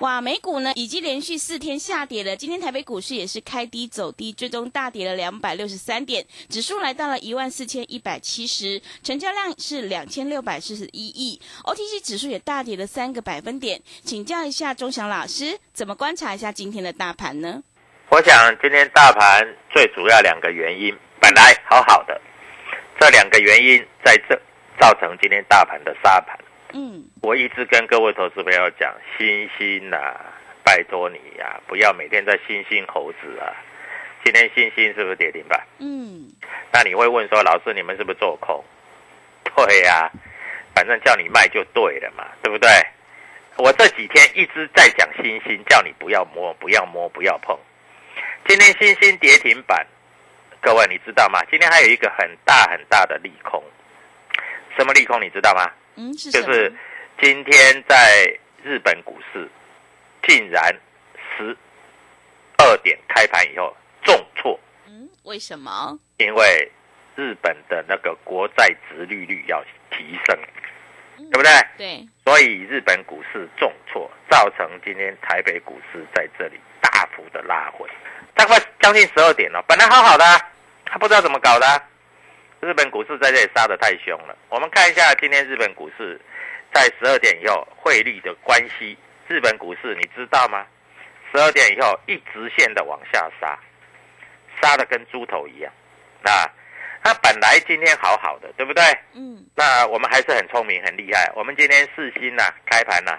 哇，美股呢已经连续四天下跌了，今天台北股市也是开低走低，最终大跌了两百六十三点，指数来到了一万四千一百七十，成交量是两千六百四十一亿，OTC 指数也大跌了三个百分点。请教一下钟祥老师，怎么观察一下今天的大盘呢？我想今天大盘最主要两个原因，本来好好的，这两个原因在这造成今天大盘的杀盘。嗯，我一直跟各位投资朋友讲，星星呐、拜托你呀、不要每天在星星猴子啊。今天星星是不是跌停板？嗯，那你会问说，老师你们是不是做空？对呀、反正叫你卖就对了嘛，对不对？我这几天一直在讲星星，叫你不要摸，不要摸，不要碰。今天星星跌停板，各位你知道吗？今天还有一个很大很大的利空，什么利空你知道吗？嗯，是就是今天在日本股市竟然十二点开盘以后重挫，嗯，为什么？因为日本的那个国债值利率要提升，嗯对不对？对，所以日本股市重挫，造成今天台北股市在这里大幅的拉回，大概将近十二点了。本来好好的啊、他不知道怎么搞的啊、日本股市在这里杀的太凶了。我们看一下今天日本股市在十二点以后汇率的关系，日本股市你知道吗？十二点以后一直线的往下杀，杀的跟猪头一样。那它本来今天好好的，对不对？嗯，那我们还是很聪明、很厉害。我们今天四星呐、开盘呐、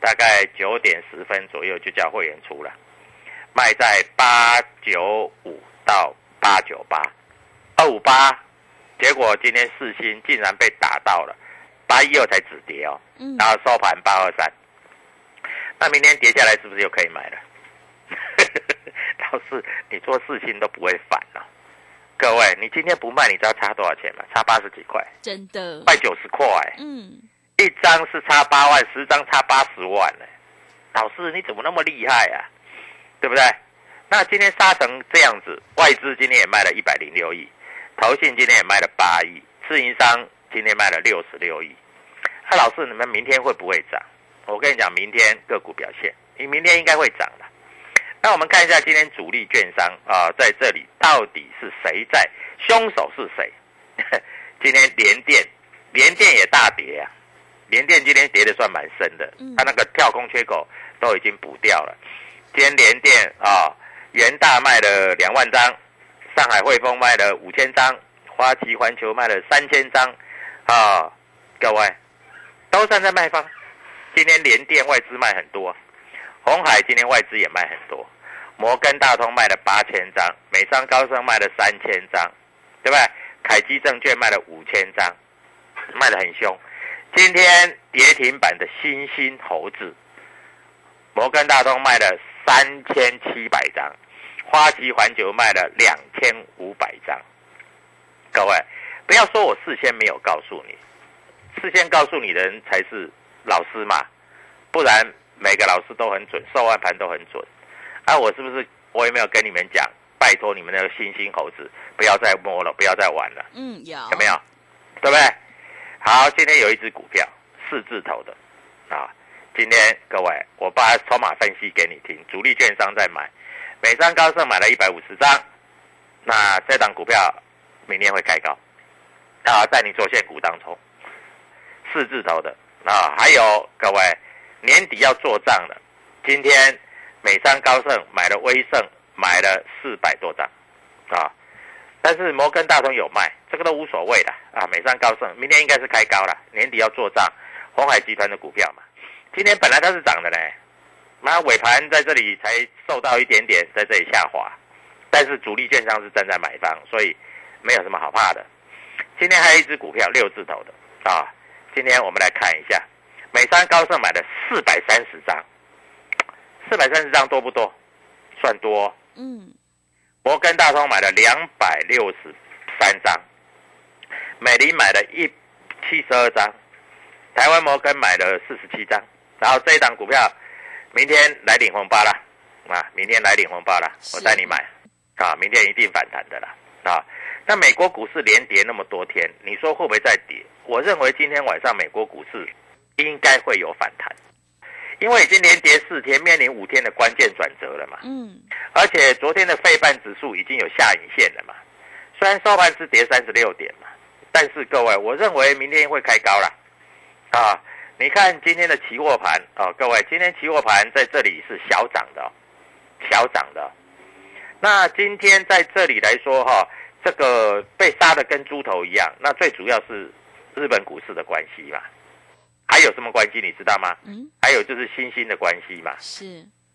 大概九点十分左右就叫会员出了，卖在八九五到八九八，二五八。结果今天四星竟然被打到了八一二才止跌哦，嗯然后收盘八二三。那明天跌下来是不是又可以买了？老师，你做四星都不会反了、各位，你今天不卖，你知道差多少钱吗？差八十几块。真的，卖九十块，嗯，一张是差八万，十张差八十万呢。老师你怎么那么厉害啊？对不对？那今天杀成这样子，外资今天也卖了一百零六亿，投信今天也卖了八亿，自营商今天卖了六十六亿。那、老师你们明天会不会涨？我跟你讲，明天个股表现，你明天应该会涨的。那我们看一下今天主力券商啊、在这里到底是谁在？凶手是谁？今天联电，联电也大跌啊，联电今天跌的算蛮深的嗯，它那个跳空缺口都已经补掉了。今天联电啊，元大卖了两万张，上海汇丰卖了五千张，花旗环球卖了三千张，啊，各位都站在卖方。今天联电外资卖很多，红海今天外资也卖很多，摩根大通卖了八千张，美商高盛卖了三千张，对不对？凯基证券卖了五千张，卖得很凶。今天跌停板的新兴猴子，摩根大通卖了三千七百张，花旗环球卖了两千五百张。各位，不要说我事先没有告诉你，事先告诉你的人才是老师嘛，不然每个老师都很准，收万盘都很准。啊，我是不是我有没有跟你们讲？拜托你们那个新兴猴子，不要再摸了，不要再玩了。嗯，有，有没有？对不对？好，今天有一只股票四字头的啊，今天各位我把筹码分析给你听，主力券商在买，美商高盛买了一百五十张，那这档股票明天会开高啊，在你做现股当中，四字头的啊，还有各位年底要做账的，今天美商高盛买了威盛，买了四百多张啊。但是摩根大通有卖，这个都无所谓的啊。美商高盛明天应该是开高了，年底要做账，红海集团的股票嘛，今天本来它是涨的呢，那尾盘在这里才受到一点点，在这里下滑，但是主力券商是站在买方，所以没有什么好怕的。今天还有一只股票六字头的啊，今天我们来看一下，美商高盛买了四百三十张，四百三十张多不多？算多。嗯，摩根大通买了两百六十三张，美林买了一七十二张，台湾摩根买了四十七张，然后这一档股票明天来领红包了啊！明天来领红包了，我带你买啊！明天一定反弹的啦啊！那美国股市连跌那么多天，你说会不会再跌？我认为今天晚上美国股市应该会有反弹，因为已经连跌四天，面临五天的关键转折了嘛。嗯，而且昨天的费半指数已经有下影线了嘛，虽然收盘是跌三十六点嘛，但是各位，我认为明天会开高了啊！你看今天的期货盘啊，各位，今天期货盘在这里是小涨的，小涨的。那今天在这里来说哈，这个被杀的跟猪头一样，那最主要是日本股市的关系嘛，还有什么关系你知道吗？嗯，还有就是新兴的关系嘛，是，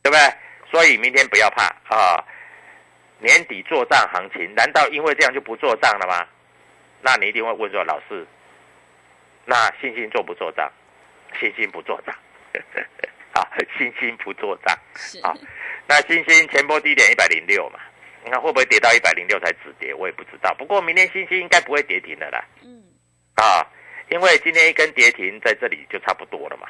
对不对？所以明天不要怕啊！年底做账行情，难道因为这样就不做账了吗？那你一定会问说，老师，那星星做不做账？星星不做账，啊，星星不做账是，啊。那星星前波低点一百零六嘛，你看会不会跌到一百零六才止跌？我也不知道。不过明天星星应该不会跌停的啦，嗯，啊，因为今天一根跌停在这里就差不多了嘛。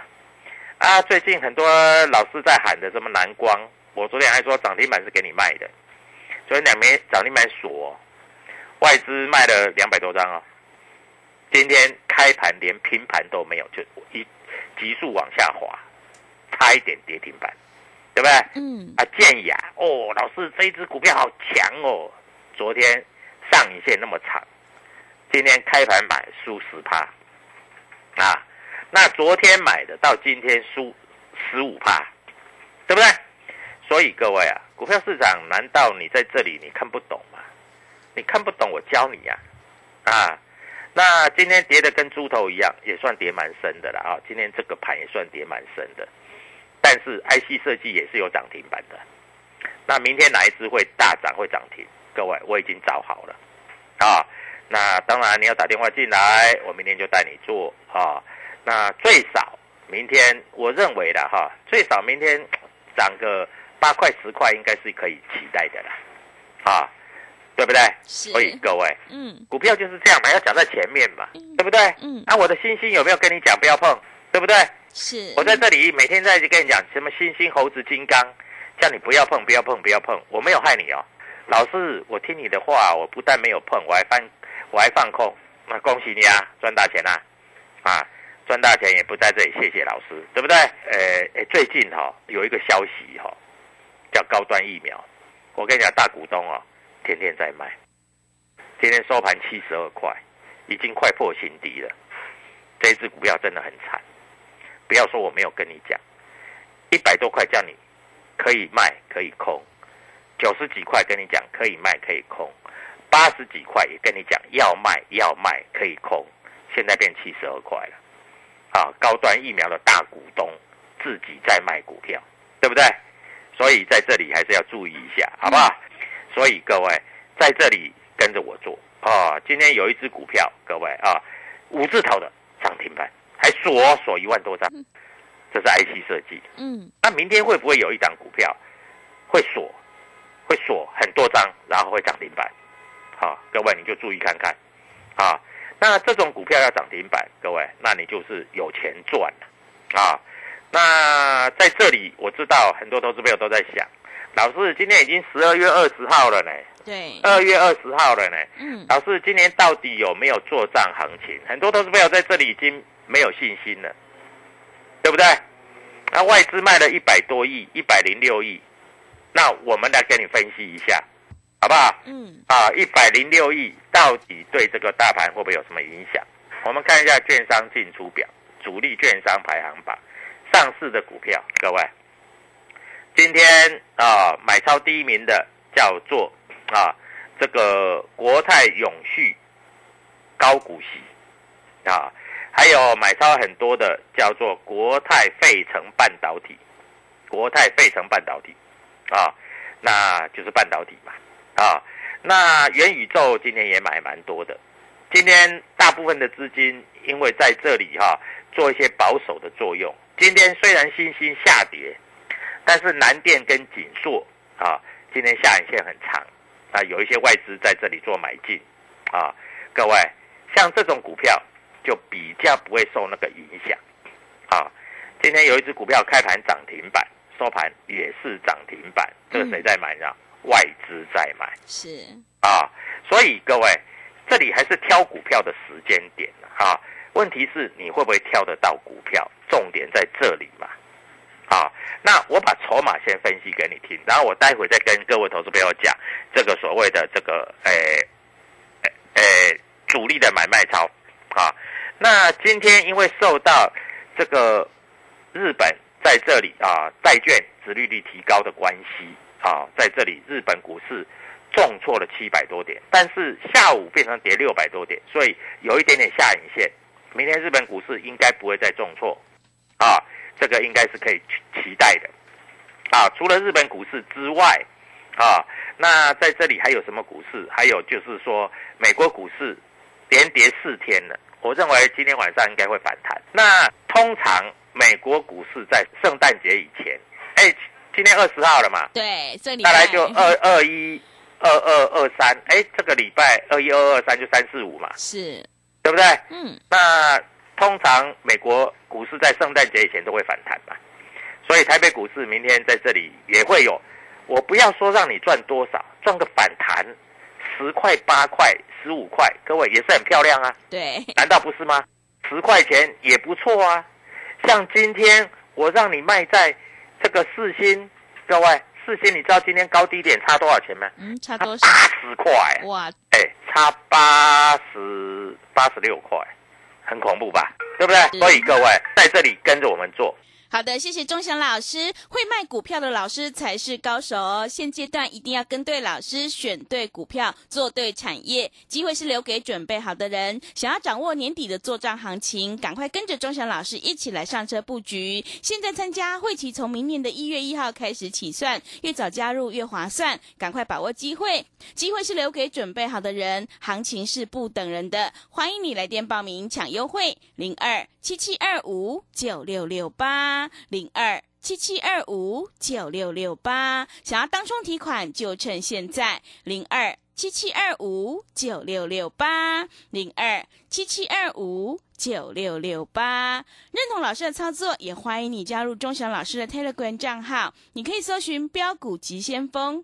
啊，最近很多老师在喊的什么蓝光，我昨天还说涨停板是给你卖的，昨天两枚涨停板锁，外资卖了两百多张哦。今天开盘连拼盘都没有，就一急速往下滑，差一点跌停板，对不对？嗯，啊，建雅哦，老师这一只股票好强哦，昨天上影线那么长，今天开盘买输十趴，啊，那昨天买的到今天输十五趴，对不对？所以各位啊，股票市场难道你在这里你看不懂吗？你看不懂，我教你呀、啊，那今天跌的跟猪头一样，也算跌蛮深的了啊。今天这个盘也算跌蛮深的，但是 IC 设计也是有涨停板的。那明天哪一只会大涨会涨停？各位，我已经找好了啊。那当然你要打电话进来，我明天就带你做啊。那最少明天我认为的哈，最少明天涨个八块十块，应该是可以期待的啦，啊，对不对？是所以各位，嗯，股票就是这样嘛，要讲在前面嘛，嗯对不对？嗯那、我的星星有没有跟你讲不要碰，对不对？是，我在这里每天在跟你讲什么星星、猴子、金刚，叫你不要碰，不要碰，不要碰，我没有害你哦。老师，我听你的话，我不但没有碰，我还放，我还放空，那恭喜你啊，赚大钱啦、啊！赚大钱也不在这里，谢谢老师，对不对？呃，呃最近哈、有一个消息哈、叫高端疫苗，我跟你讲，大股东哦，天天在卖，今天收盘七十二块，已经快破新低了。这一只股票真的很惨，不要说我没有跟你讲，一百多块叫你可以卖可以空，九十几块跟你讲可以卖可以空，八十几块也跟你讲要卖要卖可以空，现在变七十二块了。啊，高端疫苗的大股东自己在卖股票，对不对？所以在这里还是要注意一下，好不好？所以各位在这里跟着我做啊！今天有一只股票，各位啊，五字头的涨停板，还锁锁一万多张，这是 IC 设计。嗯，那明天会不会有一档股票会锁，会锁很多张，然后会涨停板？好，各位你就注意看看啊。那这种股票要涨停板，各位，那你就是有钱赚了啊。那在这里，我知道很多投资朋友都在想，老师今天已经十二月二十号了呢，对，二月二十号了呢。嗯，老师，今年到底有没有做账行情？很多投资朋友在这里已经没有信心了，对不对？那外资卖了一百多亿，一百零六亿，那我们来给你分析一下，好不好？嗯，啊，一百零六亿到底对这个大盘会不会有什么影响？我们看一下券商进出表，主力券商排行榜，上市的股票，各位，今天啊买超第一名的叫做啊这个国泰永续高股息啊，还有买超很多的叫做国泰费城半导体，国泰费城半导体啊，那就是半导体嘛。啊。那元宇宙今天也买蛮多的，今天大部分的资金因为在这里哈做一些保守的作用。今天虽然新兴下跌，但是南电跟锦硕啊，今天下影线很长啊，有一些外资在这里做买进啊。各位，像这种股票就比较不会受那个影响啊。今天有一只股票开盘涨停板，收盘也是涨停板，这个谁在买呢？外资在买，是啊，所以各位，这里还是挑股票的时间点啊。问题是你会不会挑得到股票？重点在这里嘛。好，那我把筹码先分析给你听，然后我待会再跟各位投资朋友讲这个所谓的这个诶诶诶主力的买卖操啊。那今天因为受到这个日本在这里啊债券殖利率提高的关系。啊，在这里日本股市重挫了七百多点，但是下午变成跌六百多点，所以有一点点下影线。明天日本股市应该不会再重挫，啊，这个应该是可以期待的。啊，除了日本股市之外，啊，那在这里还有什么股市？还有就是说美国股市连跌四天了，我认为今天晚上应该会反弹。那通常美国股市在圣诞节以前，哎。今天二十号了嘛？对，这里再来就二二一、二二二三，哎，这个礼拜二一、二二三就三四五嘛，是，对不对？嗯。那通常美国股市在圣诞节以前都会反弹嘛，所以台北股市明天在这里也会有。我不要说让你赚多少，赚个反弹，十块、八块、十五块，各位也是很漂亮啊。对，难道不是吗？十块钱也不错啊。像今天我让你卖在。这个四星，各位四星，你知道今天高低点差多少钱吗？嗯，差多少？八十块。哇，哎，差八十八十六块，很恐怖吧？对不对？所以各位在这里跟着我们做。好的，谢谢钟祥老师。会卖股票的老师才是高手哦。现阶段一定要跟对老师，选对股票，做对产业。机会是留给准备好的人。想要掌握年底的做账行情，赶快跟着钟祥老师一起来上车布局。现在参加会期从明年的一月一号开始起算，越早加入越划算。赶快把握机会，机会是留给准备好的人。行情是不等人的，欢迎你来电报名抢优惠，零二七七二五九六六八零二七七二五九六六八，想要当冲提款就趁现在。零二七七二五九六六八，零二七七二五九六六八。认同老师的操作，也欢迎你加入钟祥老师的 Telegram 账号，你可以搜寻标股急先锋。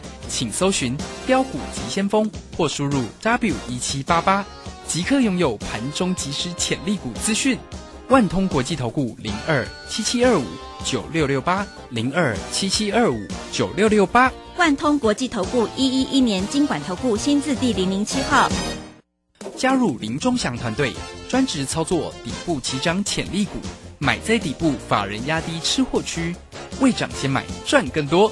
请搜寻“标股急先锋”或输入 “w 一七八八”，即刻拥有盘中即时潜力股资讯。万通国际投顾零二七七二五九六六八零二七七二五九六六八。万通国际投顾一一一年经管投顾新字第零零七号。加入林中祥团队，专职操作底部起涨潜力股，买在底部，法人压低吃货区，未涨先买赚更多。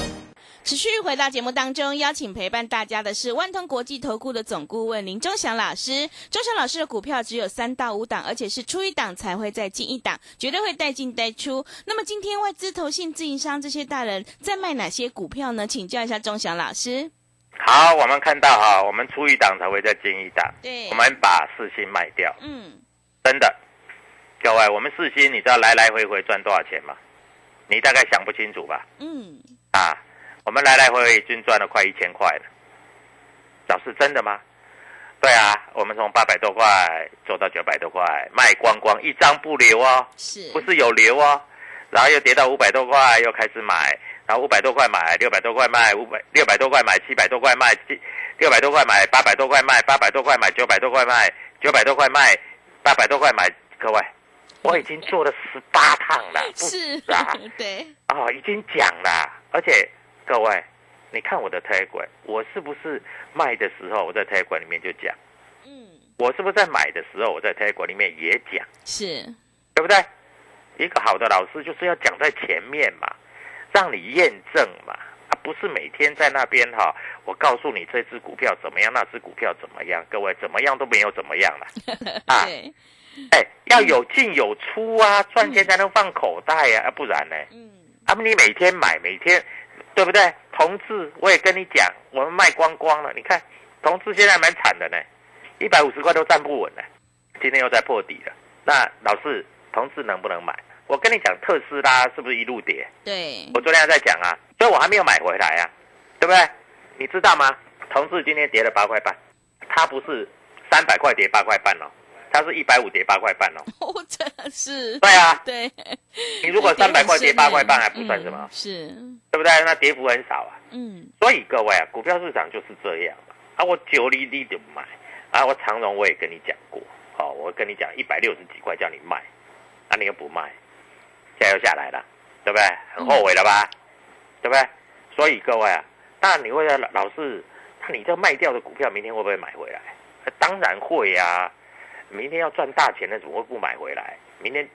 持续回到节目当中，邀请陪伴大家的是万通国际投顾的总顾问林忠祥老师。忠祥老师的股票只有三到五档，而且是出一档才会再进一档，绝对会带进带出。那么今天外资、投信、自营商这些大人在卖哪些股票呢？请教一下忠祥老师。好，我们看到哈，我们出一档才会再进一档。对，我们把四星卖掉。嗯，真的，各位，我们四星，你知道来来回回赚多少钱吗？你大概想不清楚吧？嗯，啊。我们来来回回已经赚了快一千块了，这是真的吗？对啊，我们从八百多块做到九百多块，卖光光，一张不留哦，是，不是有留哦？然后又跌到五百多块，又开始买，然后五百多块买，六百多块卖，五百六百多块买，七百多块卖，七六百多块买，八百多块卖，八百多块买，九百多块卖，九百多块卖，八百多块买。各位，我已经做了十八趟了，不是止啊，对，哦，已经讲了，而且各位，你看我的 a g 我是不是卖的时候我在 a g 里面就讲，嗯，我是不是在买的时候我在 a g 里面也讲，是，对不对？一个好的老师就是要讲在前面嘛，让你验证嘛，啊，不是每天在那边哈，我告诉你这只股票怎么样，那只股票怎么样，各位怎么样都没有怎么样了，啊对，哎，要有进有出啊，赚钱才能放口袋呀、啊，不然呢？嗯，啊，你每天买，每天，对不对？同志，我也跟你讲，我们卖光光了。你看，同志现在蛮惨的呢，一百五十块都站不稳呢。今天又在破底了。那老师，同志能不能买？我跟你讲，特斯拉是不是一路跌？对，我昨天还在讲啊，所以我还没有买回来啊，对不对？你知道吗？同志今天跌了八块半，它不是三百块跌八块半哦，它是一百五跌八块半哦。哦，真的是，对啊，对，你如果三百块跌八块半还不算什么嗯，是，对不对？那跌幅很少啊。嗯，所以各位啊，股票市场就是这样嘛。啊，我九厘厘的买，啊，我长荣我也跟你讲过，哦，我跟你讲一百六十几块叫你卖，啊，你又不卖，现在又下来了，对不对？很后悔了吧？对不对？所以各位啊，那你会说老老是，那你这卖掉的股票明天会不会买回来？啊当然会呀、明天要赚大钱的怎么会不买回来？明天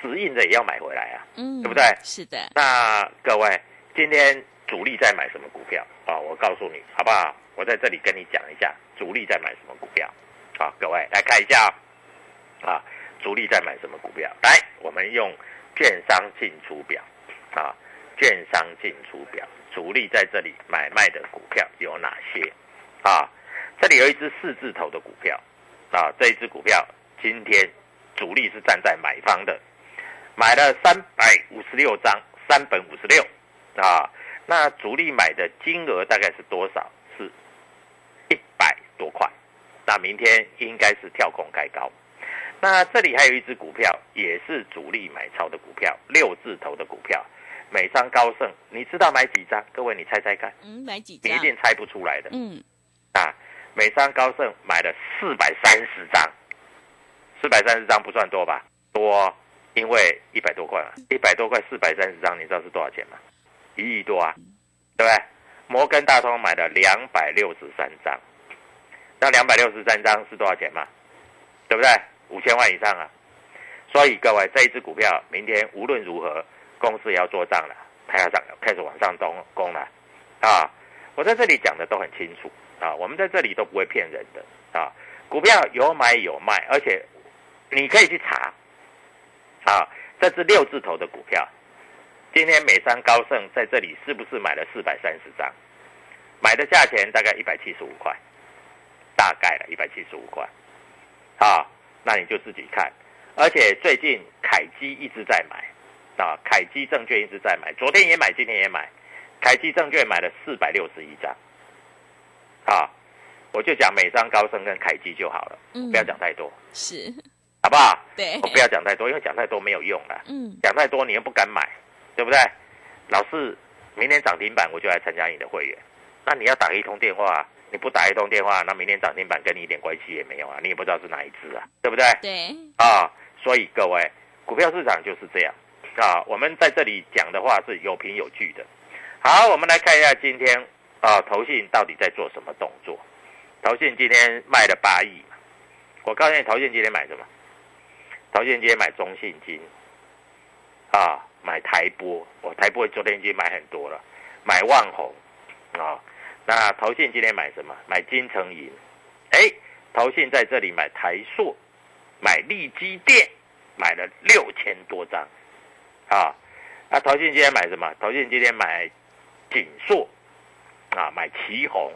死硬的也要买回来啊。嗯，对不对是的，那各位，今天主力在买什么股票啊？我告诉你，好不好？我在这里跟你讲一下，主力在买什么股票。好，各位来看一下啊，啊，主力在买什么股票？来，我们用券商进出表啊，券商进出表，主力在这里买卖的股票有哪些？啊，这里有一只四字头的股票啊，这一只股票今天主力是站在买方的，买了三百五十六张，三本五十六啊。那主力买的金额大概是多少？是一百多块。那明天应该是跳空开高。那这里还有一只股票，也是主力买超的股票，六字头的股票，美商高盛。你知道买几张？各位，你猜猜看，嗯，买几张你一？定猜不出来的。嗯，啊，美商高盛买了四百三十张，四百三十张不算多吧？多，因为一百多块嘛，一百多块四百三十张，你知道是多少钱吗？一亿多啊，对不对？摩根大通买了两百六十三张，那两百六十三张是多少钱嘛？对不对？五千万以上啊！所以各位，这一只股票明天无论如何，公司也要做账了，它要涨，开始往上攻攻了啊！我在这里讲的都很清楚啊，我们在这里都不会骗人的啊。股票有买有卖，而且你可以去查啊，这只六字头的股票，今天美商高盛在这里是不是买了四百三十张？买的价钱大概一百七十五块，大概了一百七十五块啊，那你就自己看。而且最近凯基一直在买啊，凯基证券一直在买，昨天也买，今天也买。凯基证券买了四百六十一张，啊，我就讲美商高盛跟凯基就好了，嗯不要讲太多，是，好不好？对我，不要讲太多，因为讲太多没有用了，嗯，讲太多你又不敢买，对不对？老是明天涨停板我就来参加你的会员，那你要打一通电话，你不打一通电话，那明天涨停板跟你一点关系也没有啊，你也不知道是哪一只啊，对不对？对，啊，所以各位，股票市场就是这样啊。我们在这里讲的话是有凭有据的。好，我们来看一下今天啊，投信到底在做什么动作？投信今天卖了八亿，我告诉你，投信今天买什么？投信今天买中信金啊，买台波，我、台波昨天已经买很多了，买万红啊。那投信今天买什么？买金城银。哎，投信在这里买台塑，买利基电，买了六千多张，啊，那投信今天买什么？投信今天买锦硕，啊，买旗红，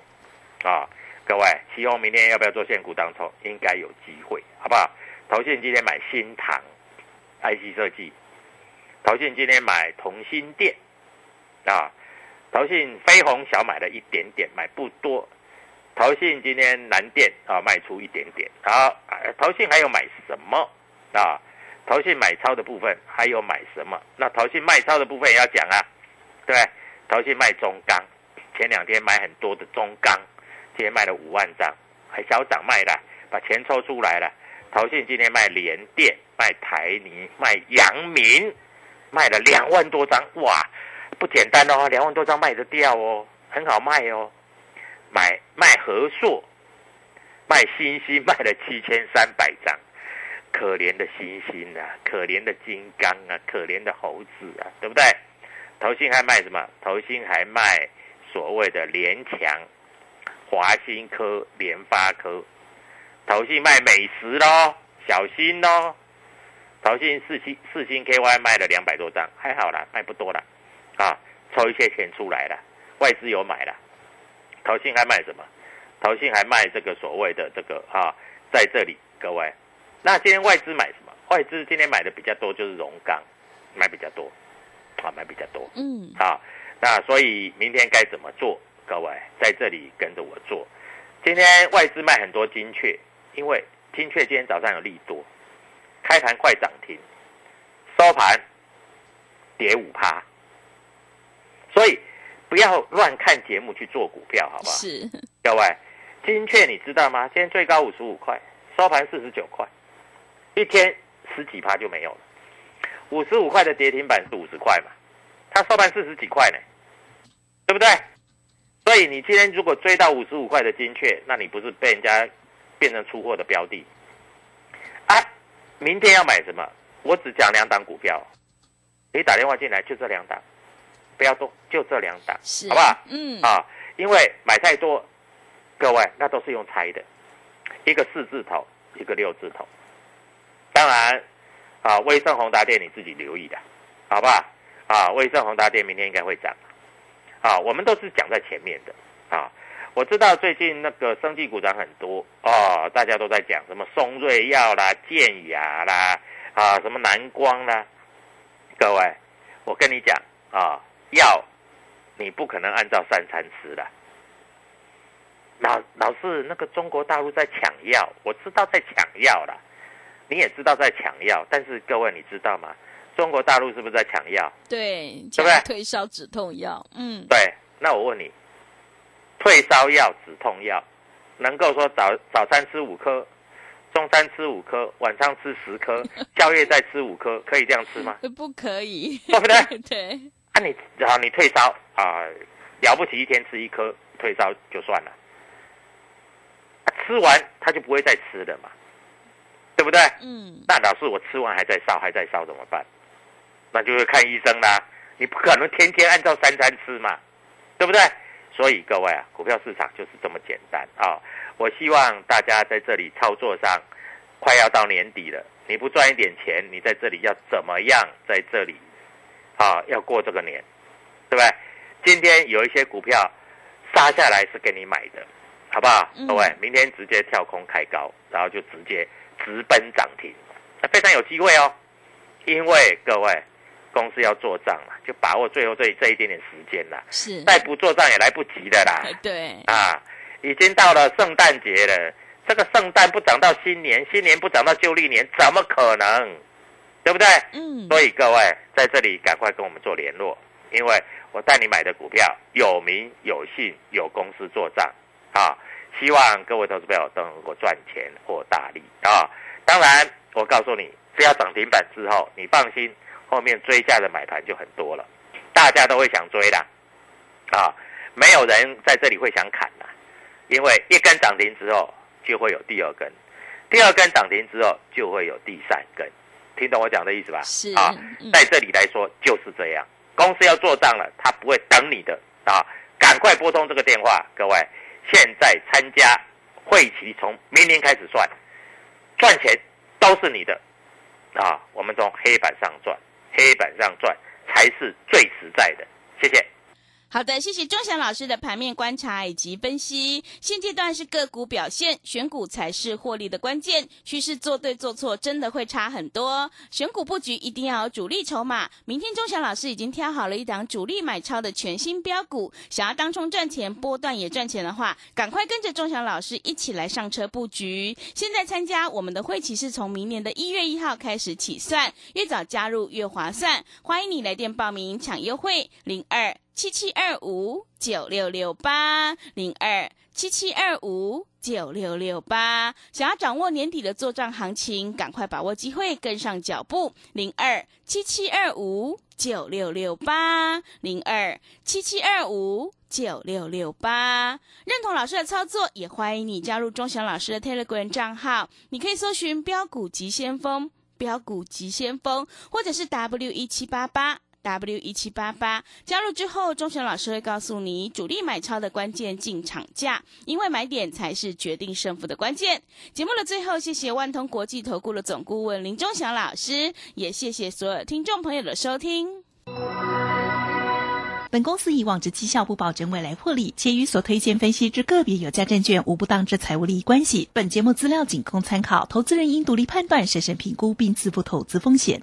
啊，各位，旗红明天要不要做现股当冲？应该有机会，好不好？投信今天买新唐，IC 设计，投信今天买同心店，啊，投信飞鸿小买了一点点，买不多。投信今天南电啊卖出一点点，好，啊投信还有买什么啊？投信买超的部分还有买什么？那投信卖超的部分也要讲啊，对不对？投信卖中钢，前两天买很多的中钢，今天卖了五万张，还小涨卖了，把钱抽出来了。投信今天卖联电、卖台泥、卖阳明，卖了两万多张，哇，不简单哦，两万多张卖得掉哦，很好卖哦。买卖和硕，卖星星卖了七千三百张，可怜的星星啊，可怜的金刚啊，可怜的猴子啊，对不对？投信还卖什么？投信还卖所谓的联强、华新科、联发科。投信卖美食喽，小心喽。投信四星四星 KY 卖了两百多张，还好啦，卖不多了，啊，抽一些钱出来了，外资有买了。投信还卖什么？投信还卖这个所谓的这个啊，在这里各位，那今天外资买什么？外资今天买的比较多，就是荣钢，买比较多，啊，买比较多。嗯，好，那所以明天该怎么做？各位在这里跟着我做。今天外资卖很多精确，因为精确今天早上有利多，开盘快涨停，收盘跌五趴，所以。不要乱看节目去做股票，好不好？是，各位，精确你知道吗？今天最高五十五块，收盘四十九块，一天十几趴就没有了。五十五块的跌停板是五十块嘛？它收盘四十几块呢，对不对？所以你今天如果追到五十五块的精确，那你不是被人家变成出货的标的？啊，明天要买什么？我只讲两档股票，你打电话进来就这两档。不要动，就这两档，好不好？嗯啊，因为买太多，各位那都是用猜的，一个四字头，一个六字头。当然啊，威盛宏达店你自己留意的，好不好？啊，威盛宏达店明天应该会涨，啊，我们都是讲在前面的啊。我知道最近那个生技股涨很多哦，大家都在讲什么松瑞药啦、健雅啦啊，什么南光啦。各位，我跟你讲啊。药，你不可能按照三餐吃的。老老是那个中国大陆在抢药，我知道在抢药了，你也知道在抢药，但是各位你知道吗？中国大陆是不是在抢药？对，对不对？退烧止痛药，嗯，对。那我问你，退烧药、止痛药，能够说早早餐吃五颗，中餐吃五颗，晚上吃十颗，宵夜再吃五颗，可以这样吃吗？不可以，对不对？对。啊，你然后你退烧啊，了不起一天吃一颗退烧就算了，吃完他就不会再吃了嘛，对不对？嗯。那老师我吃完还在烧还在烧怎么办？那就是看医生啦。你不可能天天按照三餐吃嘛，对不对？所以各位啊，股票市场就是这么简单啊。我希望大家在这里操作上，快要到年底了，你不赚一点钱，你在这里要怎么样在这里？啊，要过这个年，对不对？今天有一些股票杀下来是给你买的，好不好？各位，明天直接跳空开高，然后就直接直奔涨停，那非常有机会哦。因为各位公司要做账了，就把握最后这这一点点时间了。是，再不做账也来不及的啦。对，啊，已经到了圣诞节了，这个圣诞不涨到新年，新年不涨到旧历年，怎么可能？对不对？嗯，所以各位在这里赶快跟我们做联络，因为我带你买的股票有名有姓有公司做账啊，希望各位投资朋友都能够赚钱或大利啊。当然，我告诉你，只要涨停板之后，你放心，后面追价的买盘就很多了，大家都会想追的啊，没有人在这里会想砍的，因为一根涨停之后就会有第二根，第二根涨停之后就会有第三根。听懂我讲的意思吧？是啊，在这里来说就是这样。公司要做账了，他不会等你的啊！赶快拨通这个电话，各位，现在参加会期从明年开始算，赚钱都是你的啊！我们从黑板上赚，黑板上赚才是最实在的。谢谢。好的，谢谢钟祥老师的盘面观察以及分析。现阶段是个股表现，选股才是获利的关键。趋势做对做错，真的会差很多。选股布局一定要有主力筹码。明天钟祥老师已经挑好了一档主力买超的全新标股，想要当冲赚钱，波段也赚钱的话，赶快跟着钟祥老师一起来上车布局。现在参加我们的会期是从明年的一月一号开始起算，越早加入越划算。欢迎你来电报名抢优惠，零二。七七二五九六六八零二七七二五九六六八，想要掌握年底的做账行情，赶快把握机会，跟上脚步。零二七七二五九六六八零二七七二五九六六八，认同老师的操作，也欢迎你加入钟祥老师的 Telegram 账号，你可以搜寻标股急先锋、标股急先锋，或者是 W 一七八八。W 一七八八加入之后，钟祥老师会告诉你主力买超的关键进场价，因为买点才是决定胜负的关键。节目的最后，谢谢万通国际投顾的总顾问林钟祥老师，也谢谢所有听众朋友的收听。本公司以往之绩效不保证未来获利，且与所推荐分析之个别有价证券无不当之财务利益关系。本节目资料仅供参考，投资人应独立判断、审慎评估并自负投资风险。